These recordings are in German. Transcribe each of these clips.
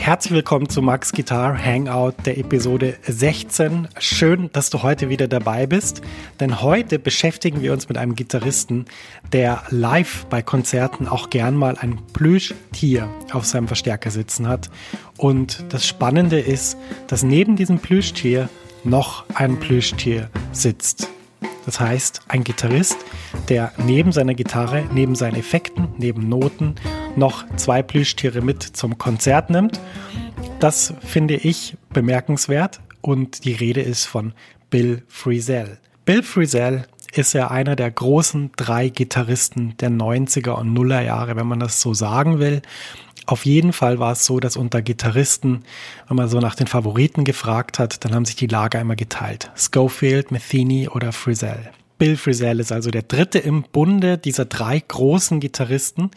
Herzlich willkommen zu Max Guitar Hangout der Episode 16. Schön, dass du heute wieder dabei bist, denn heute beschäftigen wir uns mit einem Gitarristen, der live bei Konzerten auch gern mal ein Plüschtier auf seinem Verstärker sitzen hat. Und das Spannende ist, dass neben diesem Plüschtier noch ein Plüschtier sitzt. Das heißt, ein Gitarrist, der neben seiner Gitarre, neben seinen Effekten, neben Noten noch zwei Plüschtiere mit zum Konzert nimmt. Das finde ich bemerkenswert und die Rede ist von Bill Frisell. Bill Frisell ist ja einer der großen drei Gitarristen der 90er und Nuller Jahre, wenn man das so sagen will. Auf jeden Fall war es so, dass unter Gitarristen, wenn man so nach den Favoriten gefragt hat, dann haben sich die Lager immer geteilt. Schofield, Metheny oder Frisell. Bill Frisell ist also der dritte im Bunde dieser drei großen Gitarristen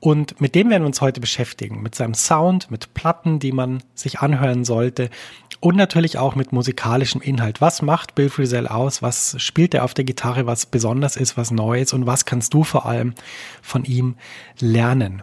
und mit dem werden wir uns heute beschäftigen. Mit seinem Sound, mit Platten, die man sich anhören sollte und natürlich auch mit musikalischem Inhalt. Was macht Bill Frisell aus? Was spielt er auf der Gitarre, was besonders ist, was Neues und was kannst du vor allem von ihm lernen?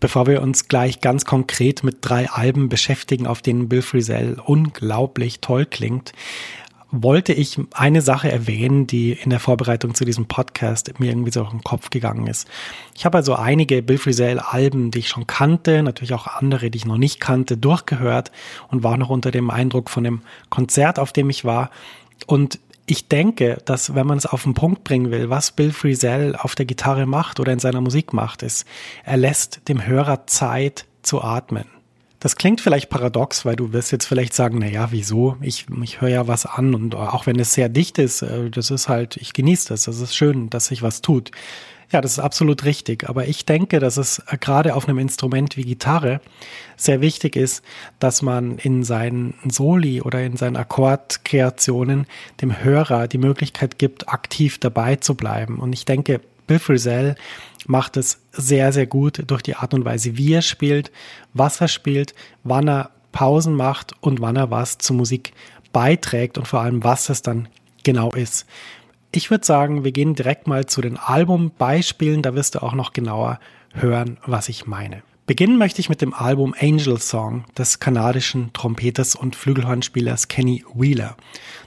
Bevor wir uns gleich ganz konkret mit drei Alben beschäftigen, auf denen Bill Frisell unglaublich toll klingt, wollte ich eine Sache erwähnen, die in der Vorbereitung zu diesem Podcast mir irgendwie so auf den Kopf gegangen ist. Ich habe also einige Bill Frisell Alben, die ich schon kannte, natürlich auch andere, die ich noch nicht kannte, durchgehört und war noch unter dem Eindruck von dem Konzert, auf dem ich war. Und ich denke, dass wenn man es auf den Punkt bringen will, was Bill Frisell auf der Gitarre macht oder in seiner Musik macht, ist, er lässt dem Hörer Zeit zu atmen. Das klingt vielleicht paradox, weil du wirst jetzt vielleicht sagen, na ja, wieso? Ich, ich höre ja was an und auch wenn es sehr dicht ist, äh, das ist halt, ich genieße das. Das ist schön, dass sich was tut. Ja, das ist absolut richtig. Aber ich denke, dass es äh, gerade auf einem Instrument wie Gitarre sehr wichtig ist, dass man in seinen Soli oder in seinen Akkordkreationen dem Hörer die Möglichkeit gibt, aktiv dabei zu bleiben. Und ich denke, Bill Frisell macht es sehr, sehr gut durch die Art und Weise, wie er spielt, was er spielt, wann er Pausen macht und wann er was zur Musik beiträgt und vor allem, was es dann genau ist. Ich würde sagen, wir gehen direkt mal zu den Albumbeispielen, da wirst du auch noch genauer hören, was ich meine. Beginnen möchte ich mit dem Album Angel Song des kanadischen Trompeters und Flügelhornspielers Kenny Wheeler.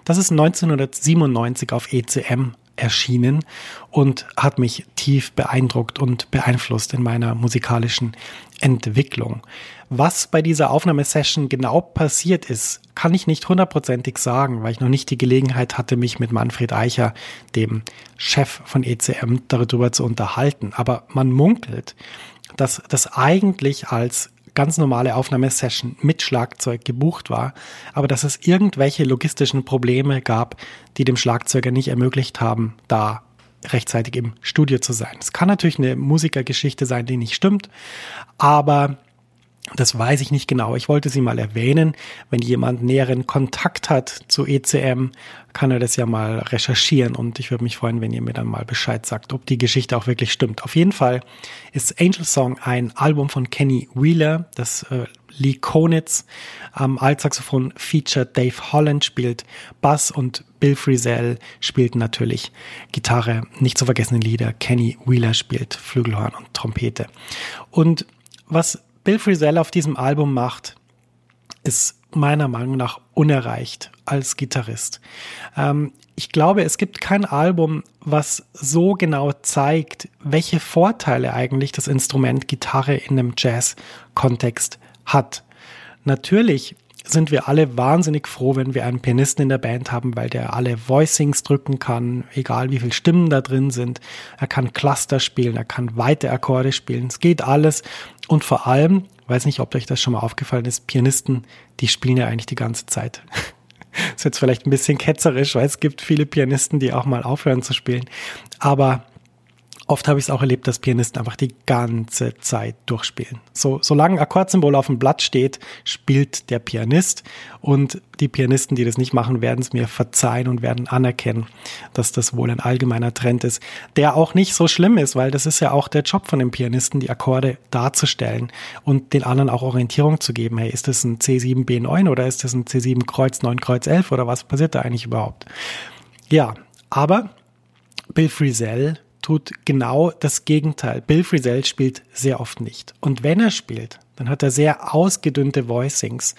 Das ist 1997 auf ECM erschienen und hat mich tief beeindruckt und beeinflusst in meiner musikalischen Entwicklung. Was bei dieser Aufnahmesession genau passiert ist, kann ich nicht hundertprozentig sagen, weil ich noch nicht die Gelegenheit hatte, mich mit Manfred Eicher, dem Chef von ECM, darüber zu unterhalten. Aber man munkelt, dass das eigentlich als ganz normale Aufnahmesession mit Schlagzeug gebucht war, aber dass es irgendwelche logistischen Probleme gab, die dem Schlagzeuger nicht ermöglicht haben, da rechtzeitig im Studio zu sein. Es kann natürlich eine Musikergeschichte sein, die nicht stimmt, aber Das weiß ich nicht genau. Ich wollte sie mal erwähnen. Wenn jemand näheren Kontakt hat zu ECM, kann er das ja mal recherchieren und ich würde mich freuen, wenn ihr mir dann mal Bescheid sagt, ob die Geschichte auch wirklich stimmt. Auf jeden Fall ist Angel Song ein Album von Kenny Wheeler, das äh, Lee Konitz am Altsaxophon featured Dave Holland spielt Bass und Bill Frisell spielt natürlich Gitarre. Nicht zu vergessen Lieder. Kenny Wheeler spielt Flügelhorn und Trompete. Und was Bill Frisell auf diesem Album macht, ist meiner Meinung nach unerreicht als Gitarrist. Ähm, ich glaube, es gibt kein Album, was so genau zeigt, welche Vorteile eigentlich das Instrument Gitarre in einem Jazz-Kontext hat. Natürlich sind wir alle wahnsinnig froh, wenn wir einen Pianisten in der Band haben, weil der alle Voicings drücken kann, egal wie viele Stimmen da drin sind. Er kann Cluster spielen, er kann weite Akkorde spielen. Es geht alles. Und vor allem, weiß nicht, ob euch das schon mal aufgefallen ist, Pianisten, die spielen ja eigentlich die ganze Zeit. Ist jetzt vielleicht ein bisschen ketzerisch, weil es gibt viele Pianisten, die auch mal aufhören zu spielen. Aber Oft habe ich es auch erlebt, dass Pianisten einfach die ganze Zeit durchspielen. So, solange ein Akkordsymbol auf dem Blatt steht, spielt der Pianist. Und die Pianisten, die das nicht machen, werden es mir verzeihen und werden anerkennen, dass das wohl ein allgemeiner Trend ist, der auch nicht so schlimm ist, weil das ist ja auch der Job von dem Pianisten, die Akkorde darzustellen und den anderen auch Orientierung zu geben. Hey, ist das ein C7 B9 oder ist das ein C7 Kreuz 9 Kreuz 11 oder was passiert da eigentlich überhaupt? Ja, aber Bill Frisell tut genau das Gegenteil. Bill Frisell spielt sehr oft nicht. Und wenn er spielt, dann hat er sehr ausgedünnte Voicings,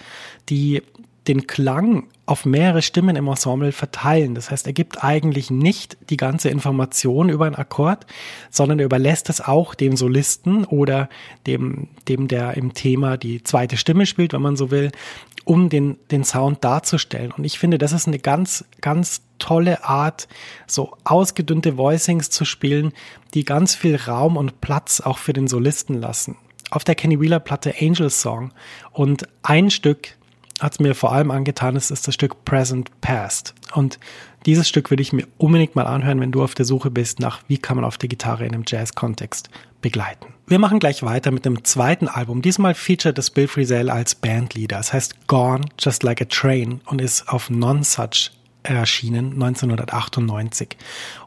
die den Klang auf mehrere Stimmen im Ensemble verteilen. Das heißt, er gibt eigentlich nicht die ganze Information über einen Akkord, sondern er überlässt es auch dem Solisten oder dem, dem der im Thema die zweite Stimme spielt, wenn man so will, um den, den Sound darzustellen. Und ich finde, das ist eine ganz, ganz tolle Art, so ausgedünnte Voicings zu spielen, die ganz viel Raum und Platz auch für den Solisten lassen. Auf der Kenny Wheeler Platte Angel Song und ein Stück hat es mir vor allem angetan, ist, ist das Stück Present Past. Und dieses Stück würde ich mir unbedingt mal anhören, wenn du auf der Suche bist nach, wie kann man auf der Gitarre in einem Jazz-Kontext begleiten. Wir machen gleich weiter mit dem zweiten Album. Diesmal featuret das Bill Frisell als Bandleader. Es heißt Gone Just Like a Train und ist auf Non-Such erschienen 1998.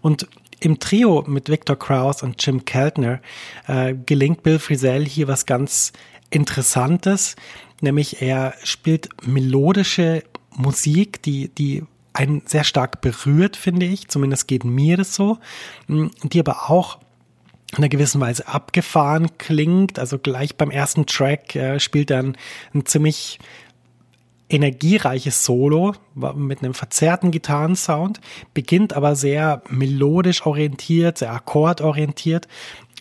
Und im Trio mit Victor Krauss und Jim Keltner äh, gelingt Bill Frisell hier was ganz Interessantes, nämlich er spielt melodische Musik, die, die einen sehr stark berührt, finde ich, zumindest geht mir das so, die aber auch in einer gewissen Weise abgefahren klingt. Also gleich beim ersten Track äh, spielt er ein, ein ziemlich energiereiches Solo mit einem verzerrten Gitarrensound, beginnt aber sehr melodisch orientiert, sehr akkordorientiert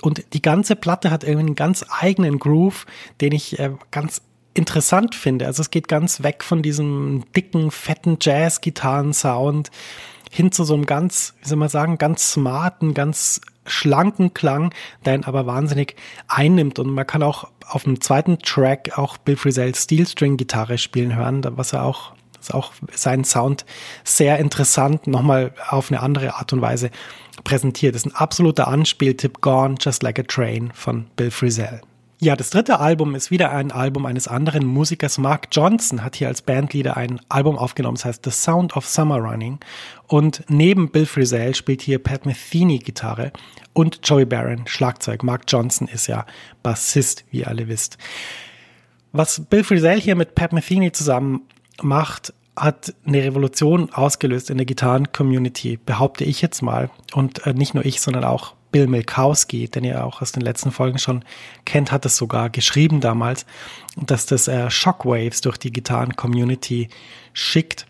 und die ganze Platte hat irgendwie einen ganz eigenen Groove, den ich äh, ganz interessant finde. Also es geht ganz weg von diesem dicken, fetten Jazz-Gitarren-Sound hin zu so einem ganz, wie soll man sagen, ganz smarten, ganz schlanken Klang, der ihn aber wahnsinnig einnimmt. Und man kann auch auf dem zweiten Track auch Bill Frisell Steel String Gitarre spielen hören, was er auch, ist auch seinen Sound sehr interessant nochmal auf eine andere Art und Weise präsentiert. Das ist ein absoluter Anspieltipp Gone Just Like a Train von Bill Frisell. Ja, das dritte Album ist wieder ein Album eines anderen Musikers. Mark Johnson hat hier als Bandleader ein Album aufgenommen, das heißt The Sound of Summer Running. Und neben Bill Frisell spielt hier Pat Metheny Gitarre und Joey Barron Schlagzeug. Mark Johnson ist ja Bassist, wie ihr alle wisst. Was Bill Frisell hier mit Pat Metheny zusammen macht, hat eine Revolution ausgelöst in der Gitarren-Community, behaupte ich jetzt mal. Und äh, nicht nur ich, sondern auch Bill Milkowski, den ihr auch aus den letzten Folgen schon kennt, hat es sogar geschrieben damals, dass das äh, Shockwaves durch die Gitarren-Community schickt.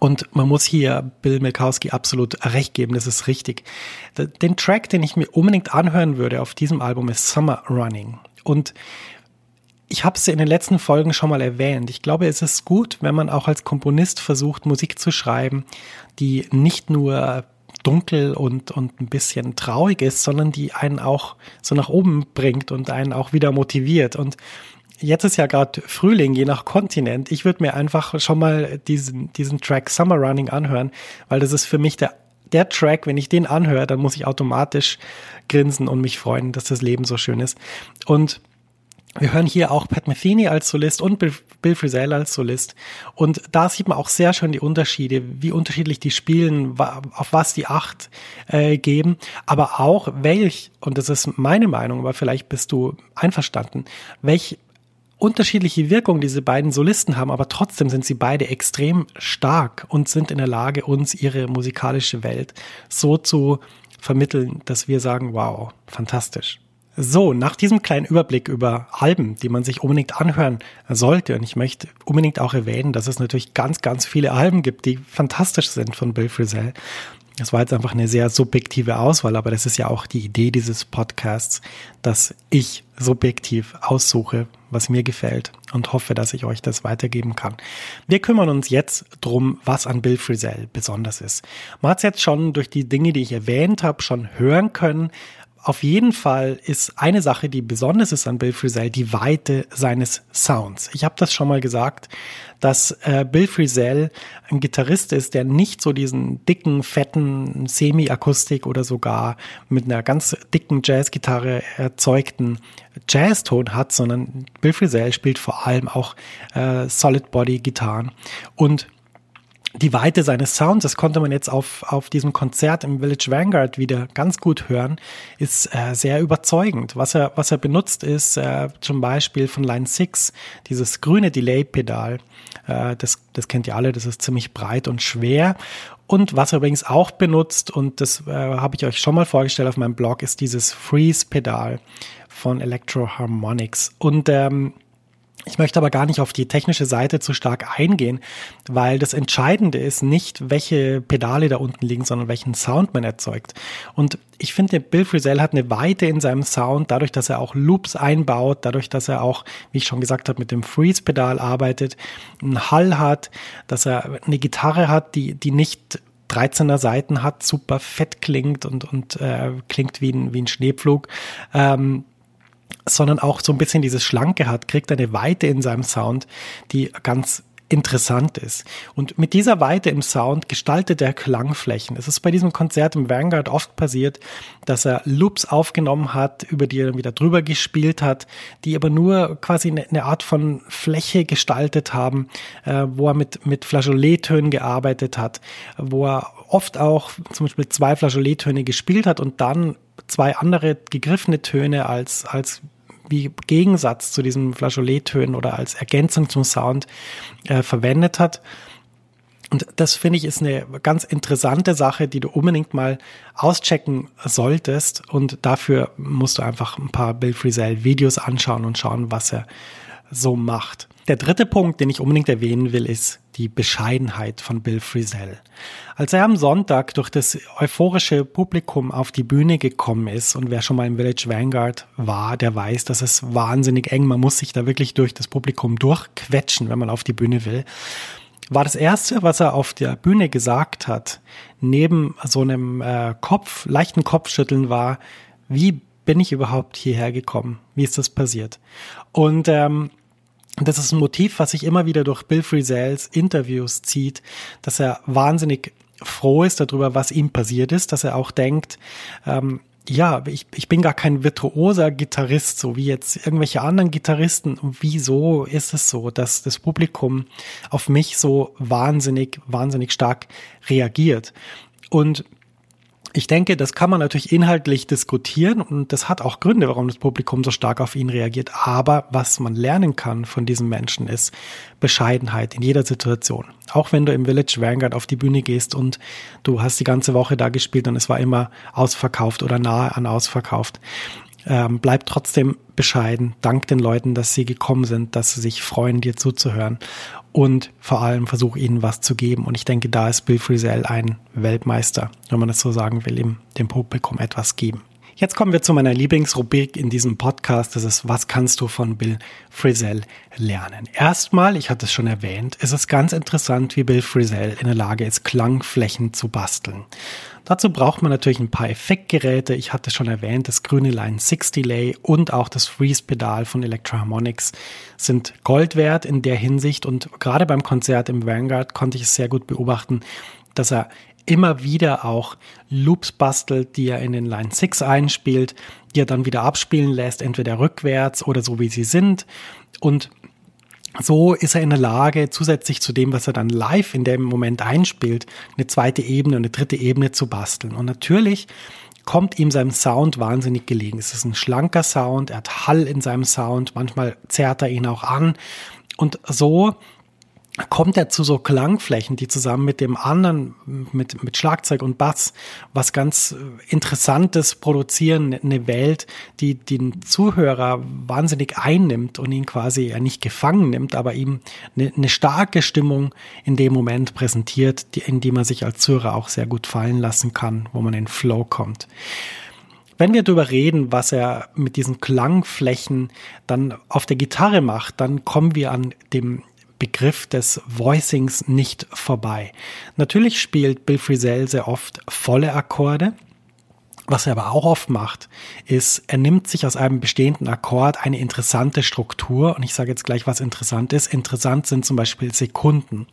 Und man muss hier Bill Milkowski absolut recht geben, das ist richtig. Den Track, den ich mir unbedingt anhören würde auf diesem Album, ist Summer Running. Und ich habe es in den letzten Folgen schon mal erwähnt. Ich glaube, es ist gut, wenn man auch als Komponist versucht, Musik zu schreiben, die nicht nur dunkel und, und ein bisschen traurig ist, sondern die einen auch so nach oben bringt und einen auch wieder motiviert. Und jetzt ist ja gerade Frühling, je nach Kontinent. Ich würde mir einfach schon mal diesen, diesen Track Summer Running anhören, weil das ist für mich der, der Track, wenn ich den anhöre, dann muss ich automatisch grinsen und mich freuen, dass das Leben so schön ist. Und Wir hören hier auch Pat Metheny als Solist und Bill Frisell als Solist. Und da sieht man auch sehr schön die Unterschiede, wie unterschiedlich die spielen, auf was die Acht äh, geben, aber auch welch, und das ist meine Meinung, aber vielleicht bist du einverstanden, welch unterschiedliche Wirkung diese beiden Solisten haben, aber trotzdem sind sie beide extrem stark und sind in der Lage, uns ihre musikalische Welt so zu vermitteln, dass wir sagen, wow, fantastisch. So, nach diesem kleinen Überblick über Alben, die man sich unbedingt anhören sollte, und ich möchte unbedingt auch erwähnen, dass es natürlich ganz, ganz viele Alben gibt, die fantastisch sind von Bill Frisell. Das war jetzt einfach eine sehr subjektive Auswahl, aber das ist ja auch die Idee dieses Podcasts, dass ich subjektiv aussuche, was mir gefällt und hoffe, dass ich euch das weitergeben kann. Wir kümmern uns jetzt drum, was an Bill Frisell besonders ist. Man hat es jetzt schon durch die Dinge, die ich erwähnt habe, schon hören können, auf jeden Fall ist eine Sache, die besonders ist an Bill Frisell, die Weite seines Sounds. Ich habe das schon mal gesagt, dass äh, Bill Frisell ein Gitarrist ist, der nicht so diesen dicken, fetten Semi-Akustik oder sogar mit einer ganz dicken Jazzgitarre erzeugten Jazzton hat, sondern Bill Frisell spielt vor allem auch äh, Solid-Body-Gitarren und die Weite seines Sounds, das konnte man jetzt auf, auf diesem Konzert im Village Vanguard wieder ganz gut hören, ist äh, sehr überzeugend. Was er, was er benutzt ist äh, zum Beispiel von Line 6, dieses grüne Delay-Pedal. Äh, das, das kennt ihr alle, das ist ziemlich breit und schwer. Und was er übrigens auch benutzt, und das äh, habe ich euch schon mal vorgestellt auf meinem Blog, ist dieses Freeze-Pedal von Electro Harmonics. Und ähm, ich möchte aber gar nicht auf die technische Seite zu stark eingehen, weil das Entscheidende ist nicht, welche Pedale da unten liegen, sondern welchen Sound man erzeugt. Und ich finde, Bill Frisell hat eine Weite in seinem Sound, dadurch, dass er auch Loops einbaut, dadurch, dass er auch, wie ich schon gesagt habe, mit dem Freeze-Pedal arbeitet, einen Hall hat, dass er eine Gitarre hat, die, die nicht 13er Seiten hat, super fett klingt und, und äh, klingt wie ein, wie ein Schneepflug. Ähm, sondern auch so ein bisschen dieses Schlanke hat, kriegt eine Weite in seinem Sound, die ganz interessant ist. Und mit dieser Weite im Sound gestaltet er Klangflächen. Es ist bei diesem Konzert im Vanguard oft passiert, dass er Loops aufgenommen hat, über die er wieder drüber gespielt hat, die aber nur quasi eine, eine Art von Fläche gestaltet haben, äh, wo er mit, mit Flageolettönen gearbeitet hat, wo er oft auch zum Beispiel zwei Flageolettöne gespielt hat und dann zwei andere gegriffene Töne als, als wie Gegensatz zu diesen Flageolettönen oder als Ergänzung zum Sound äh, verwendet hat. Und das finde ich ist eine ganz interessante Sache, die du unbedingt mal auschecken solltest. Und dafür musst du einfach ein paar Bill Frisell Videos anschauen und schauen, was er so macht. Der dritte Punkt, den ich unbedingt erwähnen will, ist die Bescheidenheit von Bill Frisell. Als er am Sonntag durch das euphorische Publikum auf die Bühne gekommen ist und wer schon mal im Village Vanguard war, der weiß, dass es wahnsinnig eng, man muss sich da wirklich durch das Publikum durchquetschen, wenn man auf die Bühne will, war das erste, was er auf der Bühne gesagt hat, neben so einem äh, Kopf, leichten Kopfschütteln war, wie bin ich überhaupt hierher gekommen? Wie ist das passiert? Und ähm, das ist ein Motiv, was sich immer wieder durch Bill Frisells Interviews zieht, dass er wahnsinnig froh ist darüber, was ihm passiert ist, dass er auch denkt, ähm, ja, ich, ich bin gar kein virtuoser Gitarrist, so wie jetzt irgendwelche anderen Gitarristen. Und wieso ist es so, dass das Publikum auf mich so wahnsinnig, wahnsinnig stark reagiert? Und ich denke, das kann man natürlich inhaltlich diskutieren und das hat auch Gründe, warum das Publikum so stark auf ihn reagiert. Aber was man lernen kann von diesem Menschen ist Bescheidenheit in jeder Situation. Auch wenn du im Village Vanguard auf die Bühne gehst und du hast die ganze Woche da gespielt und es war immer ausverkauft oder nahe an ausverkauft. Ähm, bleib trotzdem bescheiden. Dank den Leuten, dass sie gekommen sind, dass sie sich freuen, dir zuzuhören und vor allem versuche ihnen was zu geben. Und ich denke, da ist Bill Frisell ein Weltmeister, wenn man das so sagen will, ihm dem Publikum etwas geben. Jetzt kommen wir zu meiner Lieblingsrubrik in diesem Podcast. Das ist, was kannst du von Bill Frisell lernen? Erstmal, ich hatte es schon erwähnt, ist es ganz interessant, wie Bill Frisell in der Lage ist, Klangflächen zu basteln. Dazu braucht man natürlich ein paar Effektgeräte. Ich hatte schon erwähnt, das grüne Line 6 Delay und auch das Freeze-Pedal von Electro-Harmonics sind Gold wert in der Hinsicht. Und gerade beim Konzert im Vanguard konnte ich es sehr gut beobachten, dass er immer wieder auch Loops bastelt, die er in den Line 6 einspielt, die er dann wieder abspielen lässt, entweder rückwärts oder so wie sie sind. Und so ist er in der Lage, zusätzlich zu dem, was er dann live in dem Moment einspielt, eine zweite Ebene und eine dritte Ebene zu basteln. Und natürlich kommt ihm sein Sound wahnsinnig gelegen. Es ist ein schlanker Sound, er hat Hall in seinem Sound, manchmal zerrt er ihn auch an. Und so kommt er zu so Klangflächen, die zusammen mit dem anderen, mit, mit Schlagzeug und Bass, was ganz Interessantes produzieren, eine Welt, die den Zuhörer wahnsinnig einnimmt und ihn quasi ja nicht gefangen nimmt, aber ihm eine, eine starke Stimmung in dem Moment präsentiert, die, in die man sich als Zuhörer auch sehr gut fallen lassen kann, wo man in Flow kommt. Wenn wir darüber reden, was er mit diesen Klangflächen dann auf der Gitarre macht, dann kommen wir an dem Begriff des Voicings nicht vorbei. Natürlich spielt Bill Frisell sehr oft volle Akkorde. Was er aber auch oft macht, ist, er nimmt sich aus einem bestehenden Akkord eine interessante Struktur und ich sage jetzt gleich, was interessant ist. Interessant sind zum Beispiel Sekunden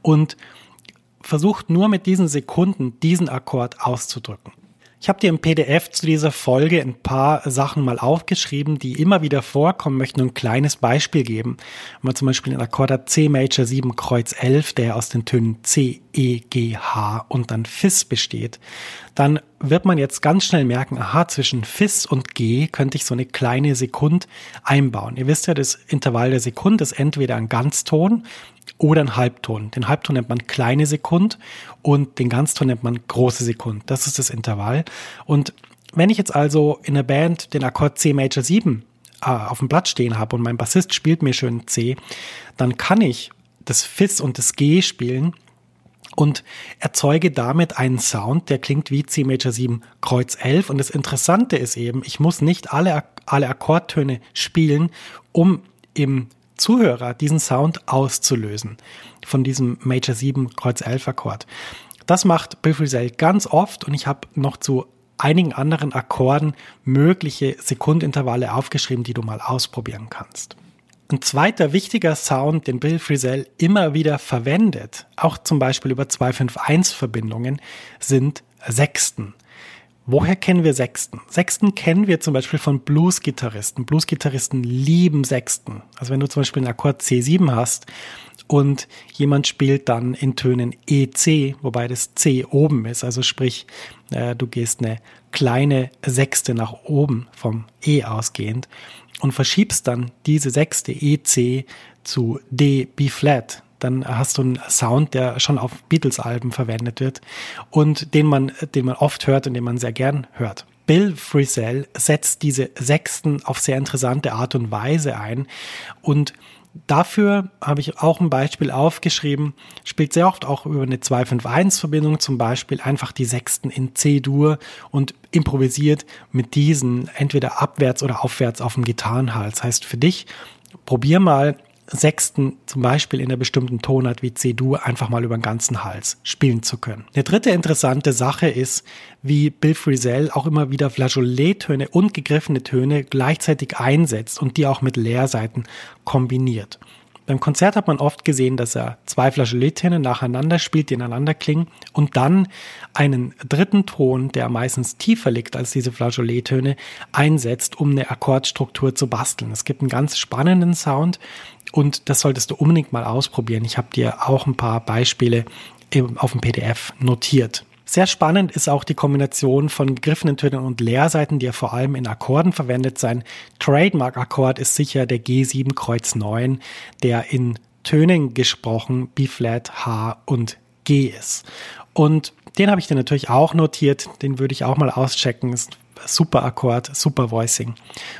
und versucht nur mit diesen Sekunden diesen Akkord auszudrücken. Ich habe dir im PDF zu dieser Folge ein paar Sachen mal aufgeschrieben, die immer wieder vorkommen, möchte nur ein kleines Beispiel geben. Wenn man zum Beispiel den Akkord hat C Major 7 Kreuz 11, der aus den Tönen C, E, G, H und dann Fis besteht, dann wird man jetzt ganz schnell merken, aha, zwischen Fis und G könnte ich so eine kleine Sekund einbauen. Ihr wisst ja, das Intervall der Sekund ist entweder ein Ganzton oder ein Halbton. Den Halbton nennt man kleine Sekund und den Ganzton nennt man große Sekund. Das ist das Intervall. Und wenn ich jetzt also in der Band den Akkord C Major 7 äh, auf dem Blatt stehen habe und mein Bassist spielt mir schön C, dann kann ich das Fis und das G spielen und erzeuge damit einen Sound, der klingt wie C Major 7 Kreuz 11. Und das Interessante ist eben, ich muss nicht alle, alle Akkordtöne spielen, um im Zuhörer diesen Sound auszulösen von diesem Major 7 Kreuz 11 Akkord. Das macht Bill Frisell ganz oft und ich habe noch zu einigen anderen Akkorden mögliche Sekundintervalle aufgeschrieben, die du mal ausprobieren kannst. Ein zweiter wichtiger Sound, den Bill Frisell immer wieder verwendet, auch zum Beispiel über 251-Verbindungen, sind Sechsten. Woher kennen wir Sechsten? Sechsten kennen wir zum Beispiel von Blues-Gitarristen. Blues-Gitarristen lieben Sechsten. Also wenn du zum Beispiel einen Akkord C7 hast und jemand spielt dann in Tönen EC, wobei das C oben ist, also sprich, äh, du gehst eine kleine Sechste nach oben vom E ausgehend und verschiebst dann diese Sechste EC zu D B-Flat dann hast du einen Sound, der schon auf Beatles-Alben verwendet wird und den man, den man oft hört und den man sehr gern hört. Bill Frisell setzt diese Sechsten auf sehr interessante Art und Weise ein und Dafür habe ich auch ein Beispiel aufgeschrieben, spielt sehr oft auch über eine 2-5-1-Verbindung zum Beispiel einfach die Sechsten in C-Dur und improvisiert mit diesen entweder abwärts oder aufwärts auf dem Gitarrenhals. Heißt für dich, probier mal Sechsten zum Beispiel in einer bestimmten Tonart wie C-Dur einfach mal über den ganzen Hals spielen zu können. Eine dritte interessante Sache ist, wie Bill Frisell auch immer wieder Flageolet-Töne und gegriffene Töne gleichzeitig einsetzt und die auch mit Leerseiten kombiniert. Beim Konzert hat man oft gesehen, dass er zwei Flageolettöne nacheinander spielt, die ineinander klingen und dann einen dritten Ton, der meistens tiefer liegt als diese Flageolettöne, einsetzt, um eine Akkordstruktur zu basteln. Es gibt einen ganz spannenden Sound und das solltest du unbedingt mal ausprobieren. Ich habe dir auch ein paar Beispiele auf dem PDF notiert. Sehr spannend ist auch die Kombination von gegriffenen Tönen und Leerseiten, die ja vor allem in Akkorden verwendet sein. Trademark-Akkord ist sicher der G7 Kreuz 9, der in Tönen gesprochen B-Flat, H und G ist. Und den habe ich dir natürlich auch notiert, den würde ich auch mal auschecken. Ist super Akkord, super Voicing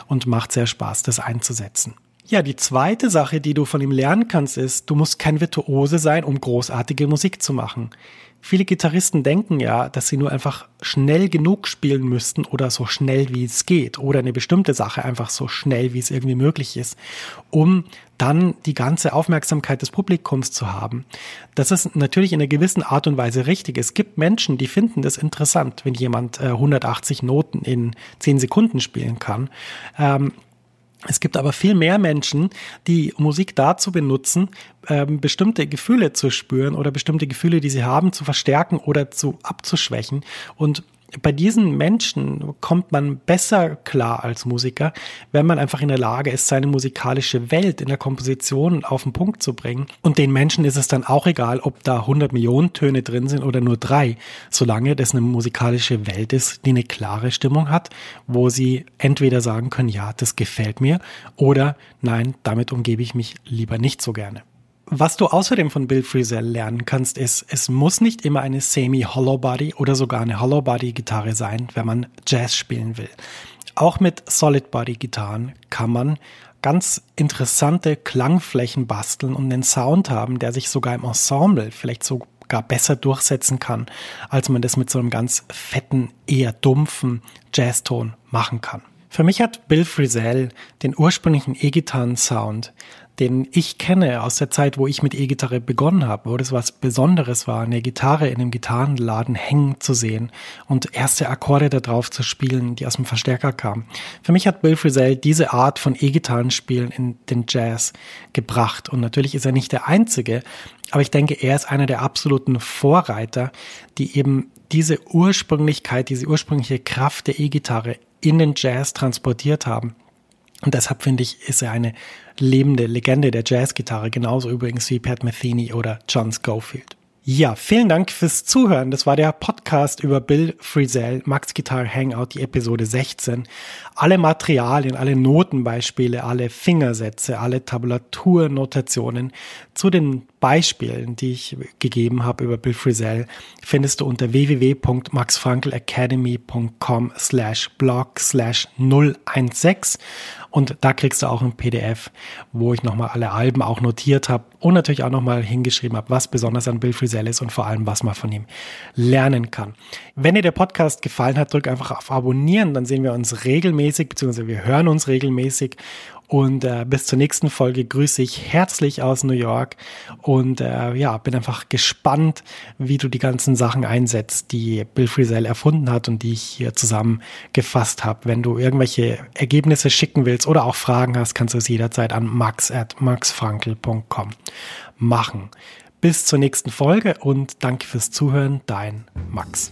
und macht sehr Spaß, das einzusetzen. Ja, die zweite Sache, die du von ihm lernen kannst, ist, du musst kein Virtuose sein, um großartige Musik zu machen. Viele Gitarristen denken ja, dass sie nur einfach schnell genug spielen müssten oder so schnell wie es geht oder eine bestimmte Sache einfach so schnell wie es irgendwie möglich ist, um dann die ganze Aufmerksamkeit des Publikums zu haben. Das ist natürlich in einer gewissen Art und Weise richtig. Es gibt Menschen, die finden das interessant, wenn jemand 180 äh, Noten in 10 Sekunden spielen kann. Es gibt aber viel mehr Menschen, die Musik dazu benutzen, ähm, bestimmte Gefühle zu spüren oder bestimmte Gefühle, die sie haben, zu verstärken oder zu abzuschwächen. Und bei diesen Menschen kommt man besser klar als Musiker, wenn man einfach in der Lage ist, seine musikalische Welt in der Komposition auf den Punkt zu bringen. Und den Menschen ist es dann auch egal, ob da 100 Millionen Töne drin sind oder nur drei, solange das eine musikalische Welt ist, die eine klare Stimmung hat, wo sie entweder sagen können, ja, das gefällt mir, oder nein, damit umgebe ich mich lieber nicht so gerne. Was du außerdem von Bill Frisell lernen kannst, ist, es muss nicht immer eine Semi-Hollow Body oder sogar eine Hollow Body Gitarre sein, wenn man Jazz spielen will. Auch mit Solid Body Gitarren kann man ganz interessante Klangflächen basteln und einen Sound haben, der sich sogar im Ensemble vielleicht sogar besser durchsetzen kann, als man das mit so einem ganz fetten, eher dumpfen Jazzton machen kann. Für mich hat Bill Frisell den ursprünglichen E-Gitarren-Sound den ich kenne aus der Zeit, wo ich mit E-Gitarre begonnen habe, wo das was Besonderes war, eine Gitarre in einem Gitarrenladen hängen zu sehen und erste Akkorde darauf zu spielen, die aus dem Verstärker kamen. Für mich hat Bill Frisell diese Art von E-Gitarrenspielen in den Jazz gebracht und natürlich ist er nicht der Einzige, aber ich denke, er ist einer der absoluten Vorreiter, die eben diese Ursprünglichkeit, diese ursprüngliche Kraft der E-Gitarre in den Jazz transportiert haben. Und deshalb finde ich, ist er eine lebende Legende der Jazzgitarre, genauso übrigens wie Pat Metheny oder John Schofield. Ja, vielen Dank fürs Zuhören. Das war der Podcast über Bill Frisell, Max Guitar Hangout, die Episode 16. Alle Materialien, alle Notenbeispiele, alle Fingersätze, alle Tabulaturnotationen zu den Beispielen, die ich gegeben habe über Bill Frisell, findest du unter www.maxfrankelacademy.com slash blog slash 016 und da kriegst du auch ein PDF, wo ich nochmal alle Alben auch notiert habe und natürlich auch nochmal hingeschrieben habe, was besonders an Bill Frisell ist und vor allem, was man von ihm lernen kann. Wenn dir der Podcast gefallen hat, drück einfach auf Abonnieren, dann sehen wir uns regelmäßig, beziehungsweise wir hören uns regelmäßig und äh, bis zur nächsten Folge grüße ich herzlich aus New York und äh, ja, bin einfach gespannt, wie du die ganzen Sachen einsetzt, die Bill Frisell erfunden hat und die ich hier zusammengefasst habe. Wenn du irgendwelche Ergebnisse schicken willst oder auch Fragen hast, kannst du es jederzeit an max at maxfrankel.com machen. Bis zur nächsten Folge und danke fürs Zuhören, dein Max.